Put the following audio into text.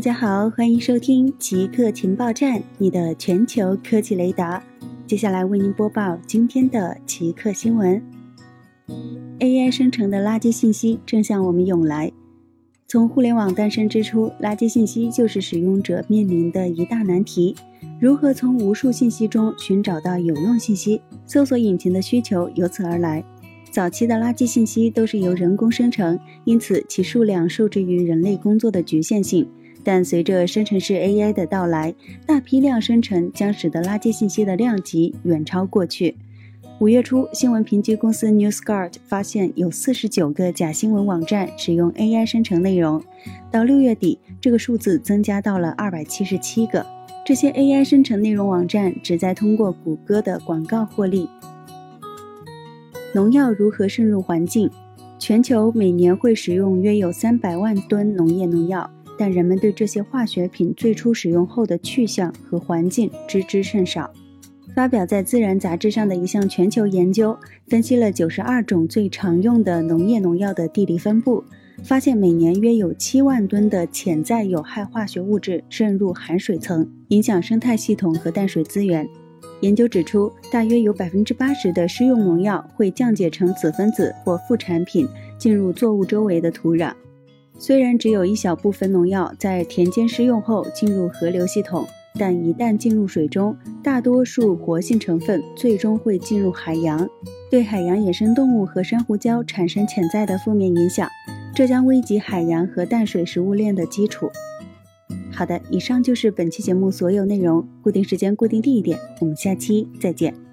大家好，欢迎收听极客情报站，你的全球科技雷达。接下来为您播报今天的极客新闻。AI 生成的垃圾信息正向我们涌来。从互联网诞生之初，垃圾信息就是使用者面临的一大难题。如何从无数信息中寻找到有用信息？搜索引擎的需求由此而来。早期的垃圾信息都是由人工生成，因此其数量受制于人类工作的局限性。但随着生成式 AI 的到来，大批量生成将使得垃圾信息的量级远超过去。五月初，新闻评级公司 NewsGuard 发现有四十九个假新闻网站使用 AI 生成内容，到六月底，这个数字增加到了二百七十七个。这些 AI 生成内容网站旨在通过谷歌的广告获利。农药如何渗入环境？全球每年会使用约有三百万吨农业农药，但人们对这些化学品最初使用后的去向和环境知之甚少。发表在《自然》杂志上的一项全球研究，分析了九十二种最常用的农业农药的地理分布，发现每年约有七万吨的潜在有害化学物质渗入含水层，影响生态系统和淡水资源。研究指出，大约有百分之八十的施用农药会降解成子分子或副产品，进入作物周围的土壤。虽然只有一小部分农药在田间施用后进入河流系统，但一旦进入水中，大多数活性成分最终会进入海洋，对海洋野生动物和珊瑚礁产生潜在的负面影响，这将危及海洋和淡水食物链的基础。好的，以上就是本期节目所有内容。固定时间，固定地点，我们下期再见。